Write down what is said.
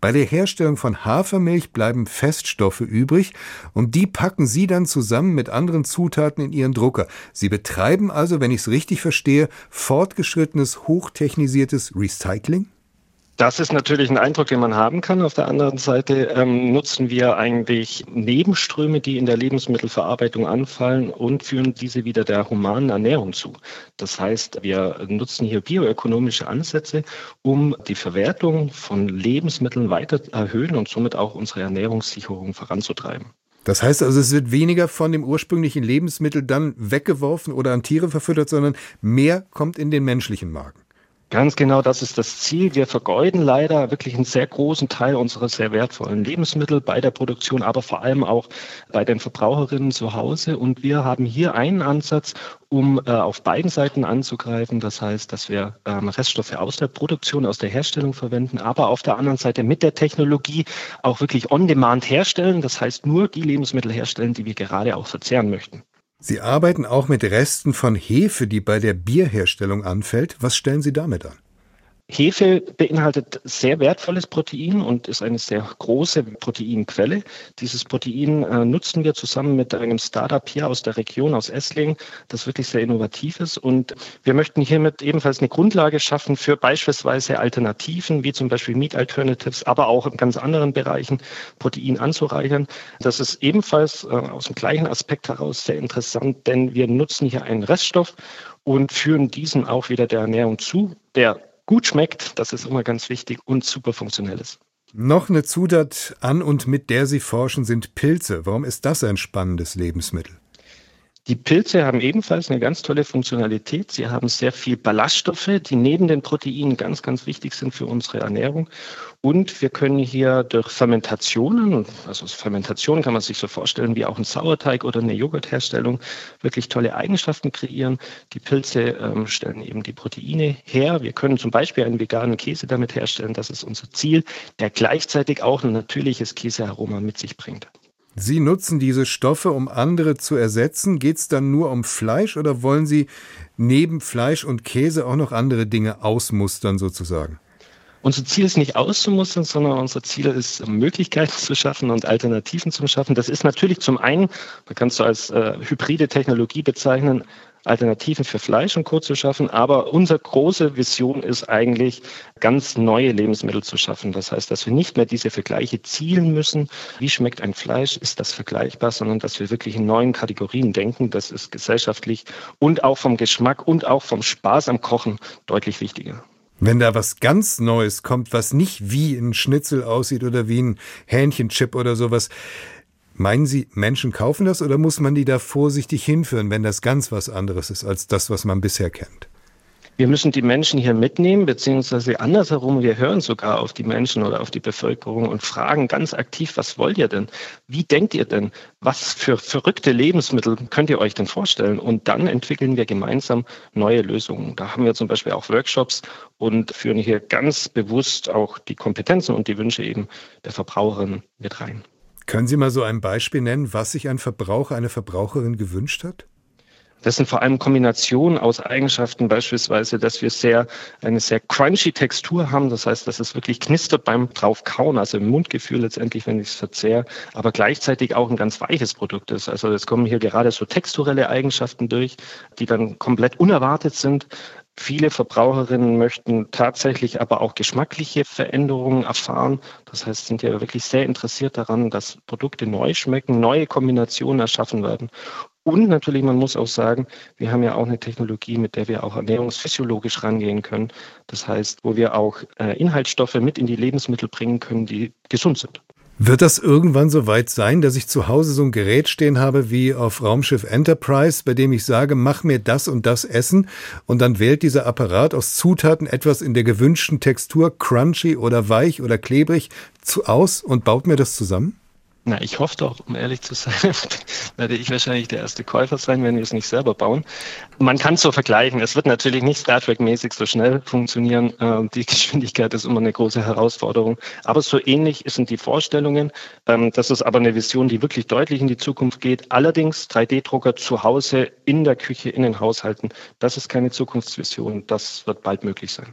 Bei der Herstellung von Hafermilch bleiben Feststoffe übrig und die packen Sie dann zusammen mit anderen Zutaten in Ihren Drucker. Sie betreiben also, wenn ich es richtig verstehe, fortgeschrittenes, hochtechnisiertes Recycling? Das ist natürlich ein Eindruck, den man haben kann. Auf der anderen Seite ähm, nutzen wir eigentlich Nebenströme, die in der Lebensmittelverarbeitung anfallen und führen diese wieder der humanen Ernährung zu. Das heißt, wir nutzen hier bioökonomische Ansätze, um die Verwertung von Lebensmitteln weiter erhöhen und somit auch unsere Ernährungssicherung voranzutreiben. Das heißt also, es wird weniger von dem ursprünglichen Lebensmittel dann weggeworfen oder an Tiere verfüttert, sondern mehr kommt in den menschlichen Magen. Ganz genau, das ist das Ziel. Wir vergeuden leider wirklich einen sehr großen Teil unserer sehr wertvollen Lebensmittel bei der Produktion, aber vor allem auch bei den Verbraucherinnen zu Hause. Und wir haben hier einen Ansatz, um äh, auf beiden Seiten anzugreifen. Das heißt, dass wir ähm, Reststoffe aus der Produktion, aus der Herstellung verwenden, aber auf der anderen Seite mit der Technologie auch wirklich on-demand herstellen. Das heißt, nur die Lebensmittel herstellen, die wir gerade auch verzehren möchten. Sie arbeiten auch mit Resten von Hefe, die bei der Bierherstellung anfällt. Was stellen Sie damit an? Hefe beinhaltet sehr wertvolles Protein und ist eine sehr große Proteinquelle. Dieses Protein äh, nutzen wir zusammen mit einem Startup hier aus der Region, aus Essling, das wirklich sehr innovativ ist. Und wir möchten hiermit ebenfalls eine Grundlage schaffen für beispielsweise Alternativen, wie zum Beispiel Meat Alternatives, aber auch in ganz anderen Bereichen Protein anzureichern. Das ist ebenfalls äh, aus dem gleichen Aspekt heraus sehr interessant, denn wir nutzen hier einen Reststoff und führen diesen auch wieder der Ernährung zu, der gut schmeckt, das ist immer ganz wichtig, und super funktionell ist. Noch eine Zutat an und mit der Sie forschen sind Pilze. Warum ist das ein spannendes Lebensmittel? Die Pilze haben ebenfalls eine ganz tolle Funktionalität. Sie haben sehr viel Ballaststoffe, die neben den Proteinen ganz, ganz wichtig sind für unsere Ernährung. Und wir können hier durch Fermentationen, also Fermentation kann man sich so vorstellen wie auch ein Sauerteig oder eine Joghurtherstellung, wirklich tolle Eigenschaften kreieren. Die Pilze ähm, stellen eben die Proteine her. Wir können zum Beispiel einen veganen Käse damit herstellen. Das ist unser Ziel, der gleichzeitig auch ein natürliches Käsearoma mit sich bringt. Sie nutzen diese Stoffe, um andere zu ersetzen. Geht es dann nur um Fleisch oder wollen Sie neben Fleisch und Käse auch noch andere Dinge ausmustern sozusagen? Unser Ziel ist nicht auszumustern, sondern unser Ziel ist, Möglichkeiten zu schaffen und Alternativen zu schaffen. Das ist natürlich zum einen, man kann es so als äh, hybride Technologie bezeichnen, Alternativen für Fleisch und Co. zu schaffen. Aber unsere große Vision ist eigentlich, ganz neue Lebensmittel zu schaffen. Das heißt, dass wir nicht mehr diese Vergleiche zielen müssen. Wie schmeckt ein Fleisch? Ist das vergleichbar? Sondern dass wir wirklich in neuen Kategorien denken. Das ist gesellschaftlich und auch vom Geschmack und auch vom Spaß am Kochen deutlich wichtiger. Wenn da was ganz Neues kommt, was nicht wie ein Schnitzel aussieht oder wie ein Hähnchenchip oder sowas, Meinen Sie, Menschen kaufen das oder muss man die da vorsichtig hinführen, wenn das ganz was anderes ist als das, was man bisher kennt? Wir müssen die Menschen hier mitnehmen, beziehungsweise andersherum, wir hören sogar auf die Menschen oder auf die Bevölkerung und fragen ganz aktiv, was wollt ihr denn? Wie denkt ihr denn? Was für verrückte Lebensmittel könnt ihr euch denn vorstellen? Und dann entwickeln wir gemeinsam neue Lösungen. Da haben wir zum Beispiel auch Workshops und führen hier ganz bewusst auch die Kompetenzen und die Wünsche eben der Verbraucherin mit rein. Können Sie mal so ein Beispiel nennen, was sich ein Verbraucher, eine Verbraucherin gewünscht hat? Das sind vor allem Kombinationen aus Eigenschaften, beispielsweise, dass wir sehr, eine sehr crunchy Textur haben. Das heißt, dass es wirklich knistert beim draufkauen, also im Mundgefühl letztendlich, wenn ich es verzehre, aber gleichzeitig auch ein ganz weiches Produkt ist. Also es kommen hier gerade so texturelle Eigenschaften durch, die dann komplett unerwartet sind. Viele Verbraucherinnen möchten tatsächlich aber auch geschmackliche Veränderungen erfahren. Das heißt, sind ja wirklich sehr interessiert daran, dass Produkte neu schmecken, neue Kombinationen erschaffen werden. Und natürlich, man muss auch sagen, wir haben ja auch eine Technologie, mit der wir auch ernährungsphysiologisch rangehen können. Das heißt, wo wir auch äh, Inhaltsstoffe mit in die Lebensmittel bringen können, die gesund sind. Wird das irgendwann so weit sein, dass ich zu Hause so ein Gerät stehen habe wie auf Raumschiff Enterprise, bei dem ich sage, mach mir das und das Essen und dann wählt dieser Apparat aus Zutaten etwas in der gewünschten Textur, crunchy oder weich oder klebrig, zu, aus und baut mir das zusammen? Na, ich hoffe doch, um ehrlich zu sein, werde ich wahrscheinlich der erste Käufer sein, wenn wir es nicht selber bauen. Man kann es so vergleichen. Es wird natürlich nicht Star Trek-mäßig so schnell funktionieren. Ähm, die Geschwindigkeit ist immer eine große Herausforderung. Aber so ähnlich sind die Vorstellungen. Ähm, das ist aber eine Vision, die wirklich deutlich in die Zukunft geht. Allerdings 3D-Drucker zu Hause, in der Küche, in den Haushalten, das ist keine Zukunftsvision. Das wird bald möglich sein.